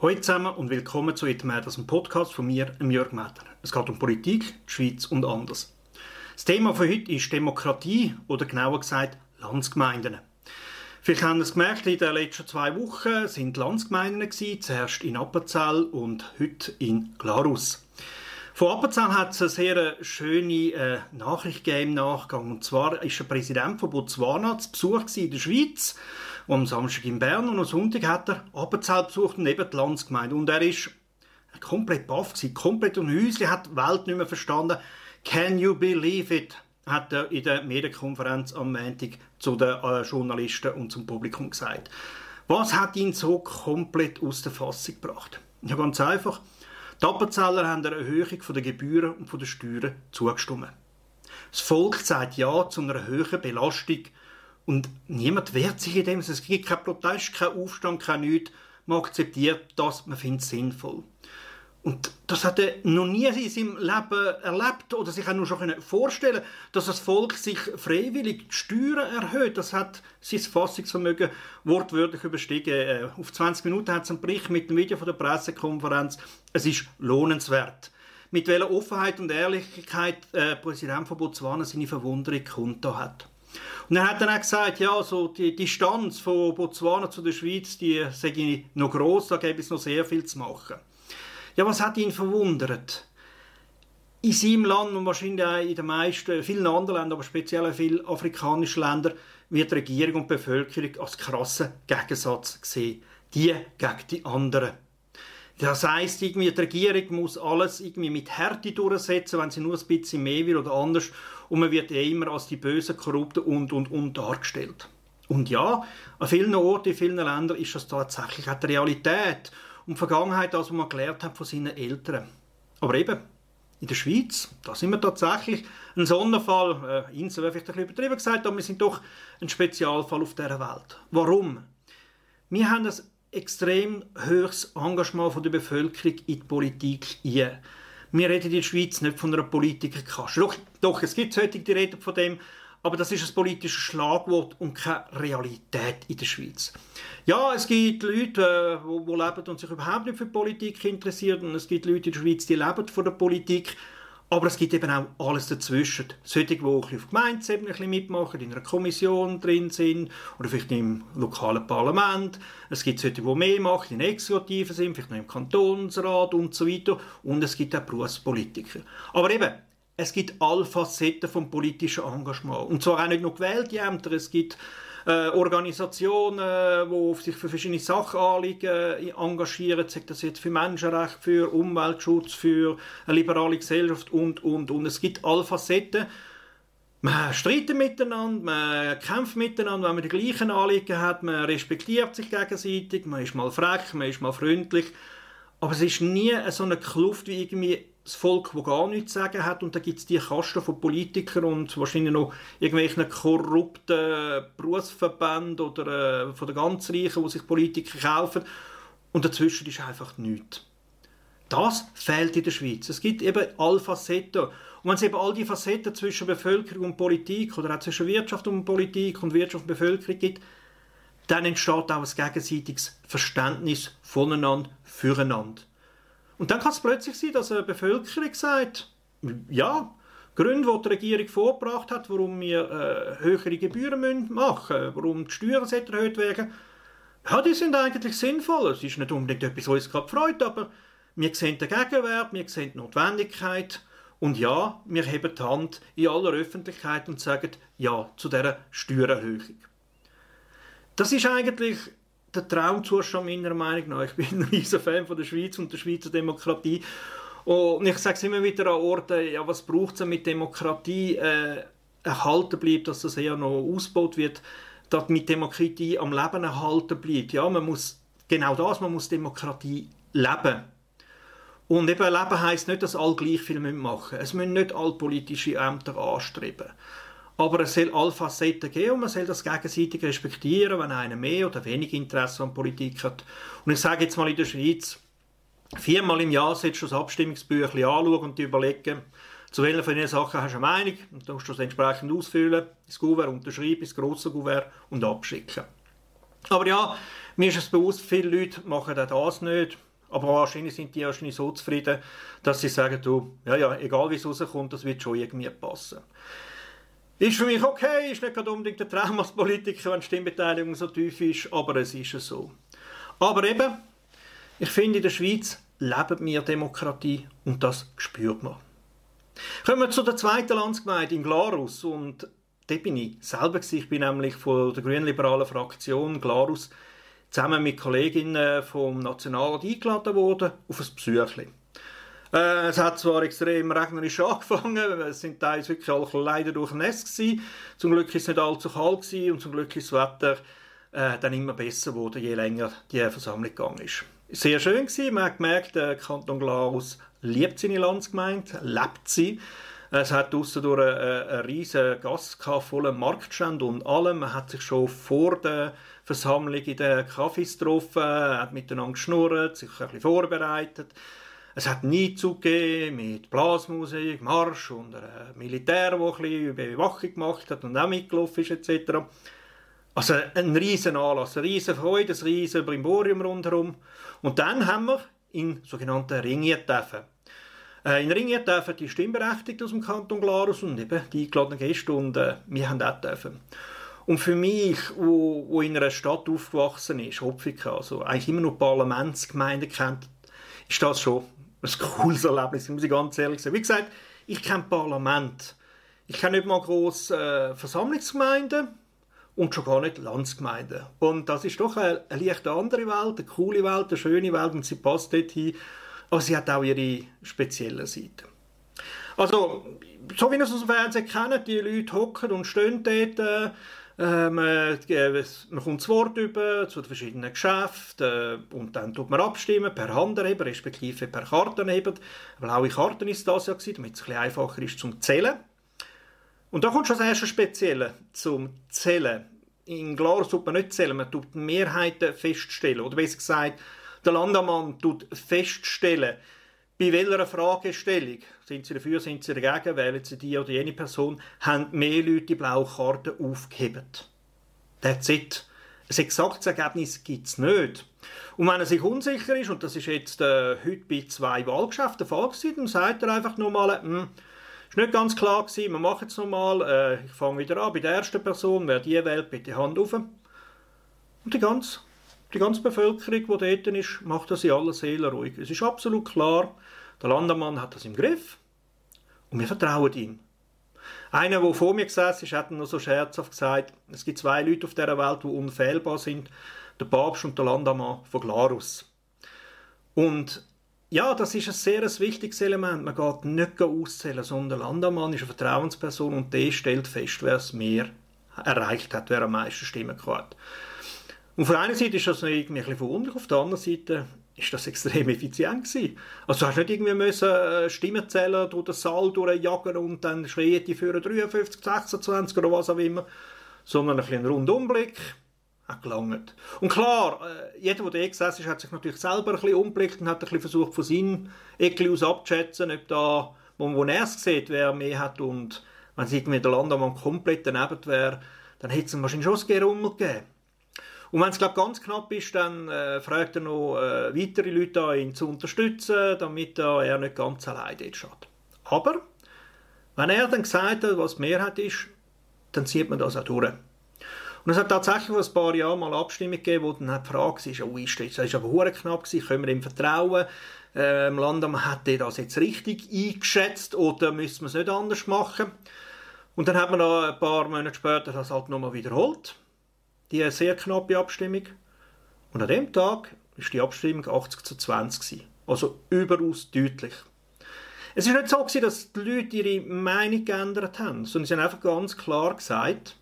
Hallo zusammen und willkommen zu «It Matters», einem Podcast von mir, Jörg Metter. Es geht um Politik, die Schweiz und anders. Das Thema von heute ist Demokratie oder genauer gesagt Landsgemeinden. Vielleicht haben Sie es gemerkt, in den letzten zwei Wochen sind Landsgemeinden zuerst in Appenzell und heute in Glarus. Von Appenzell hat es eine sehr schöne äh, Nachricht gegeben im Nachgang. Und zwar ist der Präsident von Botswana zu Besuch in der Schweiz am Samstag in Bern und am Sonntag hat er Appenzell besucht und eben die Landsgemeinde. Und er ist komplett baff gewesen, komplett um Häuschen, hat die Welt nicht mehr verstanden. Can you believe it? hat er in der Medienkonferenz am Montag zu den äh, Journalisten und zum Publikum gesagt. Was hat ihn so komplett aus der Fassung gebracht? Ja, ganz einfach. Die Appenzeller haben eine Erhöhung der Gebühren und der Steuern zugestimmt. Das Volk sagt Ja zu einer höheren Belastung und niemand wehrt sich in dem. Es gibt keinen Protest, keinen Aufstand, kein nichts. Man akzeptiert das, man findet es sinnvoll. Und das hat er noch nie in seinem Leben erlebt oder sich auch nur schon vorstellen dass das Volk sich freiwillig die Steuern erhöht. Das hat sein Fassungsvermögen wortwörtlich überstiegen. Äh, auf 20 Minuten hat es einen Bericht mit dem Video von der Pressekonferenz. Es ist lohnenswert. Mit welcher Offenheit und Ehrlichkeit äh, Präsident von Botswana seine Verwunderung kundgetan hat. Und er hat dann auch gesagt, ja, so die Distanz von Botswana zu der Schweiz, die sei noch groß, da gäbe es noch sehr viel zu machen. Ja, was hat ihn verwundert? In seinem Land und wahrscheinlich auch in den meisten, vielen anderen Ländern, aber speziell in vielen afrikanischen Ländern, wird Regierung und Bevölkerung als krassen Gegensatz gesehen. Die gegen die anderen. Das heisst, irgendwie, die Regierung muss alles irgendwie mit Härte durchsetzen, wenn sie nur ein bisschen mehr will oder anders. Und man wird eh immer als die bösen, korrupten und, und, und dargestellt. Und ja, an vielen Orten, in vielen Ländern ist das tatsächlich auch die Realität und die Vergangenheit, das, was man gelernt hat von seinen Eltern. Aber eben, in der Schweiz, da sind wir tatsächlich ein Sonderfall, äh, Insel wäre vielleicht ein übertrieben gesagt, aber wir sind doch ein Spezialfall auf dieser Welt. Warum? Wir haben ein extrem hohes Engagement von der Bevölkerung in die Politik ein. Wir reden in der Schweiz nicht von einer Politikerkaste. Doch, doch, es gibt solche, die reden von dem, aber das ist ein politisches Schlagwort und keine Realität in der Schweiz. Ja, es gibt Leute, die, die leben und sich überhaupt nicht für Politik interessieren und es gibt Leute in der Schweiz, die leben von der Politik aber es gibt eben auch alles dazwischen. Solche, die auch auf Gemeindeebene mitmachen, in einer Kommission drin sind oder vielleicht im lokalen Parlament. Es gibt solche, die mehr machen, in Exekutiven sind, vielleicht noch im Kantonsrat und so weiter. Und es gibt auch Berufspolitiker. Aber eben, es gibt alle Facetten vom politischen Engagement. Und zwar auch nicht nur gewählte Ämter, es gibt äh, Organisationen, die sich für verschiedene Sachanliegen äh, engagieren, sei das jetzt für Menschenrechte, für Umweltschutz, für eine liberale Gesellschaft und, und, und. Es gibt alle Facetten. Man streitet miteinander, man kämpft miteinander, wenn man die gleichen Anliegen hat, man respektiert sich gegenseitig, man ist mal frech, man ist mal freundlich. Aber es ist nie so eine Kluft wie irgendwie das Volk, das gar nichts zu sagen hat, und da gibt es die Kasten von Politikern und wahrscheinlich noch irgendwelchen korrupten Berufsverbänden oder äh, von den ganz Reichen, die sich Politiker kaufen. Und dazwischen ist einfach nichts. Das fehlt in der Schweiz. Es gibt eben alle Facetten. Und wenn es eben all die Facetten zwischen Bevölkerung und Politik oder auch zwischen Wirtschaft und Politik und Wirtschaft und Bevölkerung gibt, dann entsteht auch ein gegenseitiges Verständnis voneinander, füreinander. Und dann kann es plötzlich sein, dass eine Bevölkerung sagt, ja, Gründe, die die Regierung vorgebracht hat, warum wir äh, höhere Gebühren machen müssen, warum die Steuern erhöht werden, ja, die sind eigentlich sinnvoll. Es ist nicht unbedingt etwas, was uns gerade freut, aber wir sehen den Gegenwert, wir sehen die Notwendigkeit und ja, wir heben die Hand in aller Öffentlichkeit und sagen Ja zu dieser Steuererhöhung. Das ist eigentlich der Traumzustand meiner Meinung nach. Ich bin ein riesen Fan von der Schweiz und der Schweizer Demokratie. Und ich sage es immer wieder an Orten, ja, was braucht es, damit Demokratie äh, erhalten bleibt, dass das eher noch ausgebaut wird, dass mit Demokratie am Leben erhalten bleibt. Ja, man muss genau das, man muss Demokratie leben. Und eben Leben heisst nicht, dass alle gleich viel machen müssen. Es müssen nicht alle politische Ämter anstreben. Aber es soll alle Facetten geben und man soll das gegenseitig respektieren, wenn einer mehr oder weniger Interesse an Politik hat. Und ich sage jetzt mal in der Schweiz, viermal im Jahr solltest du das Abstimmungsbüchlein anschauen und überlegen, zu welchen von diesen Sachen hast du eine Meinung und dann musst du das entsprechend ausfüllen, ins Gouverne unterschreiben, ins grosse Gouverne und abschicken. Aber ja, mir ist es bewusst, viele Leute machen auch das nicht. Aber wahrscheinlich sind die wahrscheinlich so zufrieden, dass sie sagen, du, ja, ja, egal wie es rauskommt, das wird schon irgendwie passen. Ist für mich okay, ist nicht gerade unbedingt der Traum als Politiker, wenn die Stimmbeteiligung so tief ist, aber es ist so. Aber eben, ich finde, in der Schweiz leben wir Demokratie und das spürt man. Kommen wir zu der zweiten Landsgemeinde in Glarus und da bin ich selber Ich bin nämlich von der grünliberalen Fraktion Glarus zusammen mit Kolleginnen vom Nationalrat eingeladen worden auf ein Besuchchen. Äh, es hat zwar extrem regnerisch angefangen, es sind teils wirklich alle leider durchnässt gewesen. Zum Glück ist es nicht allzu kalt und zum Glück ist das Wetter äh, dann immer besser geworden, je länger die Versammlung gegangen ist. Sehr schön gewesen. Man hat gemerkt, der Kanton Glarus liebt seine Landsgemeinde, lebt sie. Es hat draussen durch eine, eine riesige Gasse voller Marktstände und allem. Man hat sich schon vor der Versammlung in den Kaffees getroffen, hat miteinander geschnurrt, sich ein bisschen vorbereitet. Es hat nie zugegeben mit Blasmusik, Marsch und einem Militär, der ein bisschen Überwachung gemacht hat und auch mitgelaufen ist, etc. Also ein riesen Anlass, eine riesen Freude, ein riesen Brimborium rundherum. Und dann haben wir in sogenannten Ringiertreffen. Äh, in dürfen die Stimmberechtigten aus dem Kanton Glarus und eben die eingeladenen Gäste und äh, wir haben auch dürfen. Und für mich, wo, wo in einer Stadt aufgewachsen ist, Hopfika, also eigentlich immer noch Parlamentsgemeinde kennt, ist das schon ein cooles Erlebnis, muss ich ganz ehrlich sagen. Wie gesagt, ich kenne Parlament. Ich kenne nicht mal grosse äh, Versammlungsgemeinden und schon gar nicht Landsgemeinden. Und das ist doch eine, eine leicht andere Welt, eine coole Welt, eine schöne Welt und sie passt dorthin. Aber sie hat auch ihre speziellen Seiten. Also, so wie ihr es aus dem Fernsehen kennt, die Leute hocken und stehen dort, äh, man, äh, man kommt das Wort über zu den verschiedenen Geschäften äh, und dann tut man abstimmen per Handanheber, respektive per Kartenheber. Eine blaue Karten ist das ja gewesen, damit es ein einfacher ist zum Zählen. Und da kommt schon das erste Spezielle zum Zählen. In Glar tut man nicht zählen, man tut Mehrheiten feststellen. Oder besser gesagt, der Landamann tut feststellen, bei welcher Fragestellung, sind Sie dafür, sind Sie dagegen, wählen Sie die oder jene Person, haben mehr Leute die blaue Karte aufgehoben. That's it. Ein exaktes Ergebnis gibt es nicht. Und wenn er sich unsicher ist, und das ist jetzt äh, heute bei zwei Wahlgeschäften der Fall gewesen, dann sagt er einfach nochmal, hm, ist nicht ganz klar gewesen, wir machen es nochmal, äh, ich fange wieder an, bei der ersten Person, wer die wählt, bitte Hand auf. Und die ganze die ganze Bevölkerung, die dort ist, macht das in aller Seele ruhig. Es ist absolut klar, der Landemann hat das im Griff und wir vertrauen ihm. Einer, der vor mir gesessen ist, hat noch so scherzhaft gesagt, es gibt zwei Leute auf dieser Welt, die unfehlbar sind, der Papst und der Landamann von Glarus. Und ja, das ist ein sehr ein wichtiges Element. Man geht nicht auszählen, sondern der Landamann ist eine Vertrauensperson und der stellt fest, wer es mehr erreicht hat, wer am meisten Stimmen hat. Und von einer Seite ist das irgendwie ein bisschen verwunderlich, auf der anderen Seite ist das extrem effizient gewesen. Also du hast nicht irgendwie müssen äh, Stimmenzähler durch den Saal durchjagen und dann schreien die für 53, 26 oder was auch immer, sondern ein bisschen Rundumblick hat gelangt. Und klar, äh, jeder, der da gesessen ist, hat sich natürlich selber ein bisschen umblickt und hat ein bisschen versucht, von seinem Ecke aus abzuschätzen, ob da, wo, wo er es sieht, wer mehr hat und wenn es irgendwie der Landamann komplett daneben wäre, dann hätte es wahrscheinlich schon das Gerummel gegeben. Und wenn es ganz knapp ist, dann äh, fragt er noch äh, weitere Leute an, ihn zu unterstützen, damit äh, er nicht ganz allein dort steht. Aber wenn er dann gesagt hat, was die Mehrheit ist, dann zieht man das auch durch. Und es hat tatsächlich vor ein paar Jahren mal Abstimmung gegeben, wo dann die Frage war, oh, ist das ist aber hure knapp gewesen, können wir ihm vertrauen? Ähm, Landamann hat er das jetzt richtig eingeschätzt oder müssen wir es nicht anders machen? Und dann hat man da ein paar Monate später das halt nochmal wiederholt die sehr knappe Abstimmung. Und an dem Tag ist die Abstimmung 80 zu 20 gewesen. Also überaus deutlich. Es ist nicht so gewesen, dass die Leute ihre Meinung geändert haben, sondern sie haben einfach ganz klar gesagt,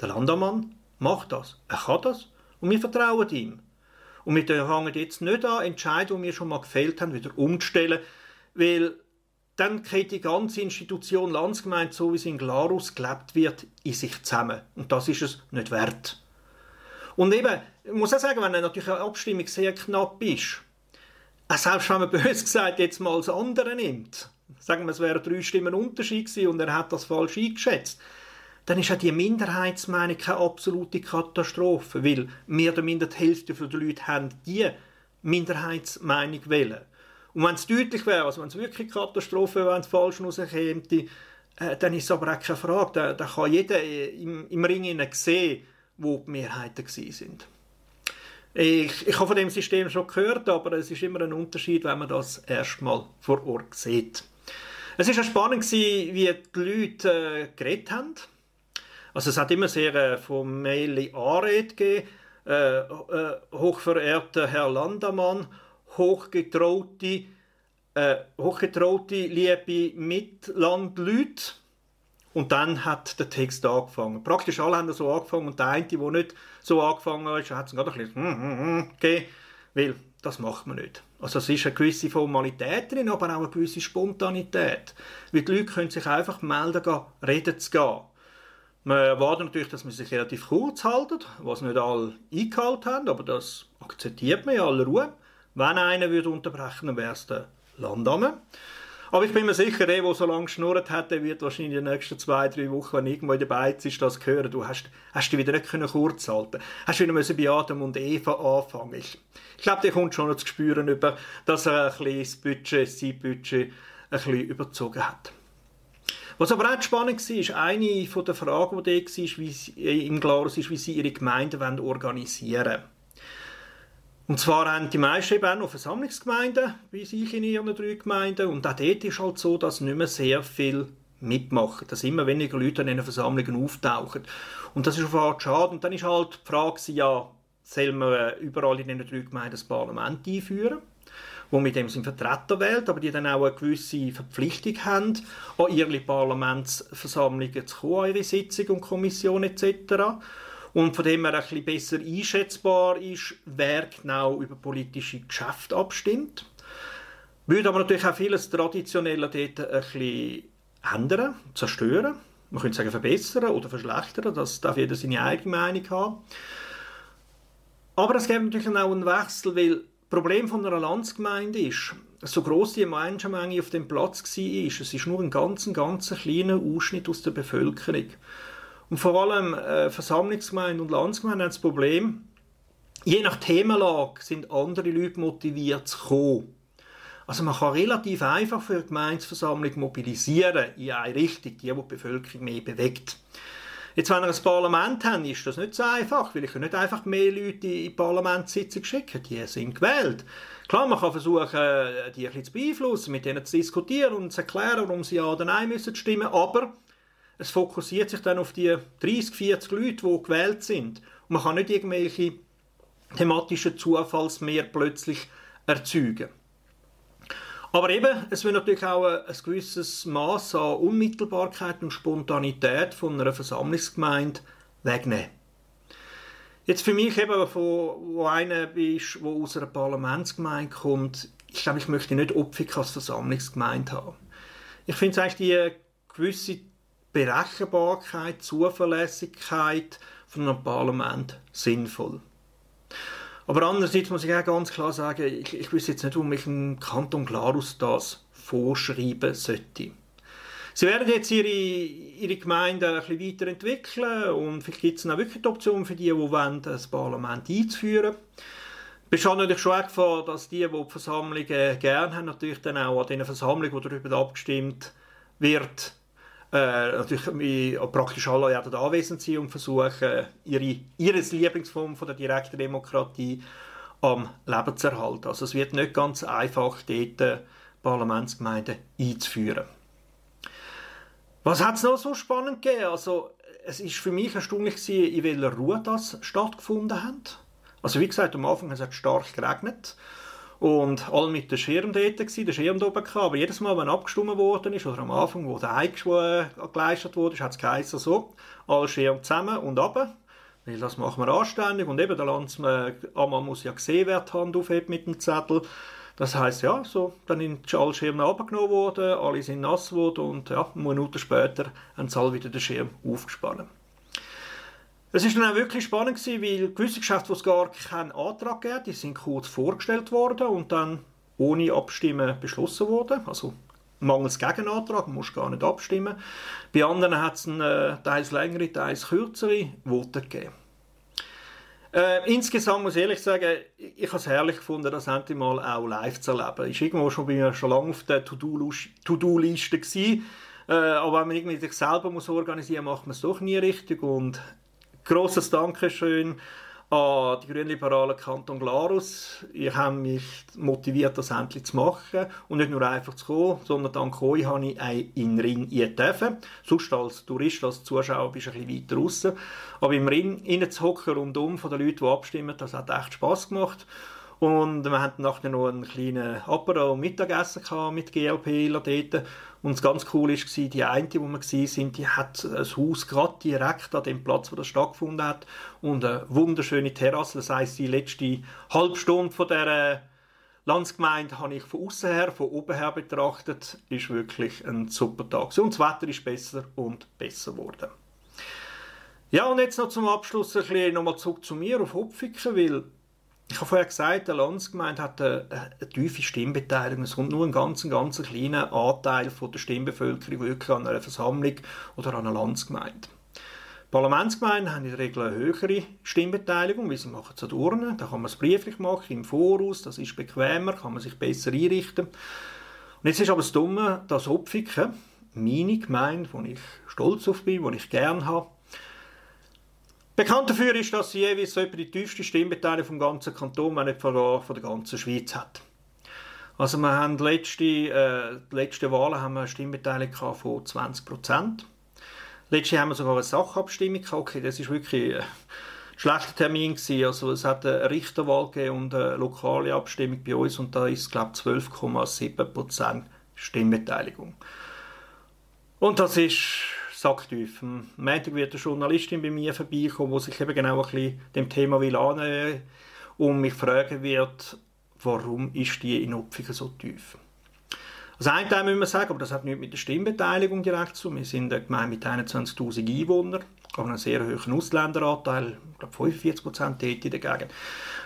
der Landamann macht das, er kann das und wir vertrauen ihm. Und wir fangen jetzt nicht an, Entscheidungen, die wir schon mal gefällt haben, wieder umzustellen, weil dann geht die ganze Institution Landsgemeinde, so wie sie in Glarus gelebt wird, in sich zusammen. Und das ist es nicht wert. Und eben, ich muss auch sagen, wenn natürlich eine Abstimmung sehr knapp ist, selbst wenn man bös gesagt jetzt mal das andere nimmt, sagen wir, es wären drei Stimmen Unterschied gewesen und er hat das falsch eingeschätzt, dann ist ja die Minderheitsmeinung keine absolute Katastrophe, weil mehr oder minder die Hälfte der Leute haben die Minderheitsmeinung wählen. Und wenn es deutlich wäre, also wenn es wirklich Katastrophe wäre, wenn es falsch rauskäme, äh, dann ist es aber auch keine Frage. Da, da kann jeder im, im Ring sehen, wo die Mehrheiten sind. Ich, ich habe von dem System schon gehört, aber es ist immer ein Unterschied, wenn man das erstmal vor Ort sieht. Es war spannend, wie die Leute äh, geredet haben. Also es hat immer sehr äh, formelle Anrede gegeben. Äh, äh, hochverehrter Herr Landamann, hochgetraute, äh, hochgetraute liebe Mitlandleute. Und dann hat der Text angefangen. Praktisch alle haben so angefangen und der eine, der nicht so angefangen hat, hat es gerade ein bisschen hm, hm, hm, gegeben, weil das macht man nicht. Also es ist eine gewisse Formalität drin, aber auch eine gewisse Spontanität. Weil die Leute können sich einfach melden, gehen, reden zu gehen. Man erwartet natürlich, dass man sich relativ kurz halten, was nicht alle eingehalten haben, aber das akzeptiert man in aller Ruhe. Wenn einer würde unterbrechen, dann wäre es der Landamme. Aber ich bin mir sicher, der, der so lange geschnurrt hat, der wird wahrscheinlich in den nächsten zwei, drei Wochen, wenn irgendwo in der Beiz ist, das hören. Du hast, hast dich wieder nicht können kurz halten Hast wieder müssen bei Adam und Eva anfangen. Ich, ich glaube, der kommt schon noch zu spüren, über, dass er ein bisschen das Budget, sein Budget ein bisschen überzogen hat. Was aber auch spannend war, ist eine der Fragen, die da war, wie sie, äh, im Glarus ist, wie sie ihre Gemeinden organisieren wollen. Und zwar haben die meisten eben auch noch Versammlungsgemeinden, wie ich in ihren drei Gemeinden. Und auch dort ist halt so, dass nicht mehr sehr viel mitmachen, dass immer weniger Leute an diesen Versammlungen auftauchen. Und das ist auf Art schade. Und dann ist halt die Frage, ja, soll man überall in diesen drei Gemeinden das Parlament einführen? wo mit dem sind Vertreter wählt, aber die dann auch eine gewisse Verpflichtung haben, an ihre Parlamentsversammlungen zu kommen, an ihre Sitzungen und Kommissionen etc und von dem her ein bisschen besser einschätzbar ist, wer genau über politische Geschäfte abstimmt. Würde aber natürlich auch vieles Traditionelle dort ein bisschen ändern, zerstören. Man könnte sagen verbessern oder verschlechtern, das darf jeder seine eigene Meinung haben. Aber es gibt natürlich auch einen Wechsel, weil das Problem von einer Landsgemeinde ist, so groß die Menschenmenge auf dem Platz war, es ist nur ein ganz, ganz kleiner Ausschnitt aus der Bevölkerung. Und vor allem äh, Versammlungsgemeinden und Landsgemeinden haben das Problem, je nach Themenlage sind andere Leute motiviert zu kommen. Also man kann relativ einfach für eine Gemeinsversammlung mobilisieren in eine Richtung, die, die Bevölkerung mehr bewegt. Jetzt, wenn wir ein Parlament haben, ist das nicht so einfach, weil ich nicht einfach mehr Leute in Parlamentssitzung schicken. Die sind gewählt. Klar, man kann versuchen, die ein bisschen zu beeinflussen, mit denen zu diskutieren und zu erklären, warum sie ja oder nein müssen stimmen, aber es fokussiert sich dann auf die 30, 40 Leute, die gewählt sind. Und man kann nicht irgendwelche thematischen Zufallsmeer plötzlich erzeugen. Aber eben, es will natürlich auch ein, gewisses Maß an Unmittelbarkeit und Spontanität von einer Versammlungsgemeinde wegnehmen. Jetzt für mich eben, wo, wo einer ist, der aus einer Parlamentsgemeinde kommt, ich glaube, ich möchte nicht Opfik als Versammlungsgemeinde haben. Ich finde es eigentlich die gewisse Berechenbarkeit, Zuverlässigkeit von einem Parlament sinnvoll. Aber andererseits muss ich auch ganz klar sagen, ich, ich weiß jetzt nicht, warum ich im Kanton Glarus das vorschreiben sollte. Sie werden jetzt ihre, ihre Gemeinde ein bisschen weiterentwickeln und vielleicht gibt es dann auch wirklich die Option für die, die wollen, das Parlament einzuführen. Besteht natürlich schon auch Gefahr, dass die, die die Versammlungen gerne haben, natürlich dann auch an diesen Versammlungen, wo darüber abgestimmt wird, natürlich praktisch alle werden anwesend sein und versuchen, ihre, ihre Lieblingsform von der direkten Demokratie am Leben zu erhalten. Also es wird nicht ganz einfach, dort Parlamentsgemeinden einzuführen. Was hat es noch so spannend gegeben? Also, es ist für mich erstaunlich gewesen, in welcher Ruhe das stattgefunden hat. Also wie gesagt, am Anfang hat es stark geregnet und alle mit dem Schirm dort gewesen, der Schirm oben gehabt. Aber jedes Mal, wenn abgestimmt worden ist, oder am Anfang, wo der äh, geleistet wurde, hat es geheißen so, alle Schirm zusammen und runter. Weil das machen wir anständig. Und eben, der Landsmann, einmal muss ja gesehen, wer die Hand aufhebt mit dem Zettel. Das heisst, ja, so, dann sind alle Schirme abgenommen worden, alle sind nass geworden und ja, Minuten später haben sie alle wieder den Schirm aufgespannt. Es ist dann auch wirklich spannend gewesen, weil gewisse Geschäfte, wo es gar keinen Antrag gab, die sind kurz vorgestellt worden und dann ohne Abstimmen beschlossen worden. Also mangels Gegenantrag, man muss gar nicht abstimmen. Bei anderen hat es äh, teils längere, teils kürzere Voten gegeben. Äh, insgesamt muss ich ehrlich sagen, ich habe es herrlich gefunden, das endlich mal auch live zu erleben. Ist irgendwo schon bei schon lange auf der To-Do-Liste gewesen. Äh, aber wenn man irgendwie sich selber muss organisieren muss, macht man es doch nie richtig. Und grosses Dankeschön an die Grünliberalen Kanton Glarus. Ich habe mich motiviert, das endlich zu machen und nicht nur einfach zu kommen, sondern dank euch habe ich auch in den Ring dürfen. Sonst als Tourist, als Zuschauer bist du ein bisschen weiter raus. Aber im Ring reinzuhocken, rundum von den Leuten, die abstimmen, das hat echt Spass gemacht. Und wir hatten nachher noch einen kleinen Apero Mittagessen mit GLP dort. Und das ganz cool war, die eine, die wir sind, die hat ein Haus gerade direkt an dem Platz, wo das stattgefunden hat. Und eine wunderschöne Terrasse. Das heisst, die letzte halbe Stunde von dieser Landsgemeinde habe ich von außen her, von oben her betrachtet, ist wirklich ein super Tag. Und das Wetter ist besser und besser geworden. Ja, und jetzt noch zum Abschluss ein bisschen nochmal zurück zu mir auf Hopfiken, weil ich habe vorher gesagt, der Landsgemeinde hat eine, eine, tiefe Stimmbeteiligung. Es kommt nur ein ganz, ganz kleiner Anteil von der Stimmbevölkerung wirklich an einer Versammlung oder an einer Landsgemeinde. Parlamentsgemeinden haben in der Regel eine höhere Stimmbeteiligung, weil sie machen es an. Da kann man es brieflich machen, im Voraus, das ist bequemer, kann man sich besser einrichten. Und jetzt ist aber das Dumme, dass Opfiken, meine Gemeinde, wo ich stolz auf bin, wo ich gerne habe, Bekannt dafür ist, dass sie jeweils so etwa die tiefste Stimmbeteiligung vom ganzen Kanton, wenn nicht von der ganzen Schweiz hat. Also wir haben die letzte, äh, die letzte Wahlen eine Stimmbeteiligung von 20 Prozent. Letztes Jahr haben wir sogar eine Sachabstimmung gehabt. Okay, das ist wirklich ein schlechter Termin gewesen. Also es hat eine Richterwahl und eine lokale Abstimmung bei uns und da ist glaube ich 12,7 Prozent Stimmbeteiligung. Und das ist sacktief. Am Montag wird eine Journalistin bei mir vorbeikommen, die sich eben genau ein bisschen dem Thema will annehmen und mich fragen wird, warum ist die in Opfungen so tief. Also ein Teil müssen wir sagen, aber das hat nichts mit der Stimmbeteiligung direkt zu. Wir sind eine Gemeinde mit 21'000 Einwohnern, aber einen sehr hohen Ausländeranteil, ich glaube 45 Prozent dagegen.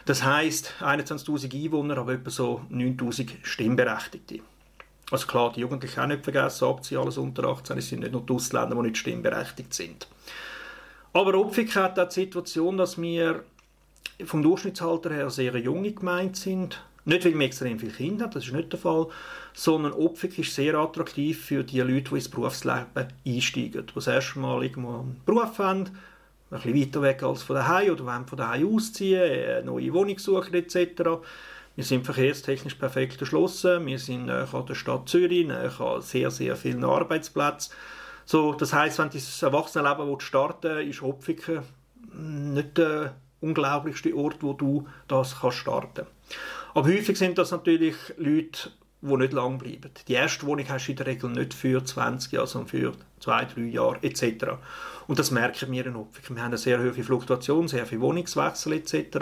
Das heisst, 21'000 Einwohner, aber etwa so 9'000 Stimmberechtigte. Also klar, die Jugendlichen auch nicht vergessen, abziehen, alles unter 18, es sind nicht nur die Ausländer, die nicht stimmberechtigt sind. Aber Opfik hat auch die Situation, dass wir vom Durchschnittsalter her sehr junge Gemeinde sind. Nicht, weil wir extrem viele Kinder haben, das ist nicht der Fall, sondern Opfik ist sehr attraktiv für die Leute, die ins Berufsleben einsteigen, die das erste Mal irgendwo einen Beruf haben, ein bisschen weiter weg als von daheim oder wollen von daheim ausziehen, eine neue Wohnung suchen etc. Wir sind verkehrstechnisch perfekt erschlossen. Wir sind näher an der Stadt Zürich, näher an sehr, sehr vielen Arbeitsplätzen. So, das heißt, wenn dieses Erwachsenenleben starten willst, ist Hopfiken nicht der unglaublichste Ort, wo du das kannst starten. Aber häufig sind das natürlich Leute, die nicht lang bleiben. Die erste Wohnung hast du in der Regel nicht für 20 Jahre, sondern für zwei, drei Jahre etc. Und das merken wir in Hopfiken. Wir haben eine sehr hohe Fluktuation, sehr viel Wohnungswechsel etc.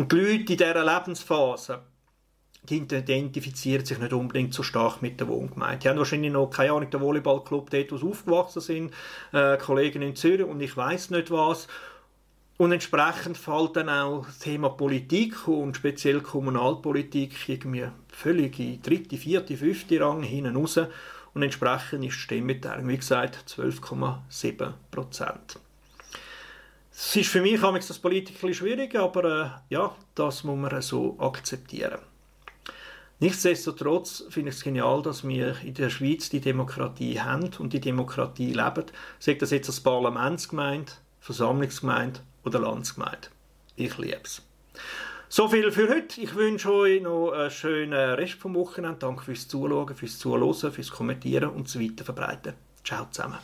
Und die Leute in dieser Lebensphase, die identifizieren sich nicht unbedingt so stark mit der Wohngemeinde. Die haben wahrscheinlich noch, keine Ahnung, den Volleyballclub dort, wo sie aufgewachsen sind, äh, Kollegen in Zürich und ich weiß nicht was. Und entsprechend fällt dann auch das Thema Politik und speziell Kommunalpolitik irgendwie völlig in dritte, vierte, fünfte Rang hinten raus. Und entsprechend ist die Stimmbeteiligung, wie gesagt, 12,7 Prozent. Es ist für mich das Politik schwierig, aber äh, ja, das muss man so akzeptieren. Nichtsdestotrotz finde ich es genial, dass wir in der Schweiz die Demokratie haben und die Demokratie leben. Sei das jetzt als Parlamentsgemeinde, Versammlungsgemeinde oder Landsgemeinde. Ich liebe es. So viel für heute. Ich wünsche euch noch einen schönen Rest vom Wochenende. Danke fürs Zuschauen, fürs Zuhören, fürs Kommentieren und das Weiterverbreiten. Ciao zusammen.